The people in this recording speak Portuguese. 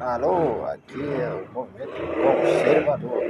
Alô, aqui é o Movimento Conservador.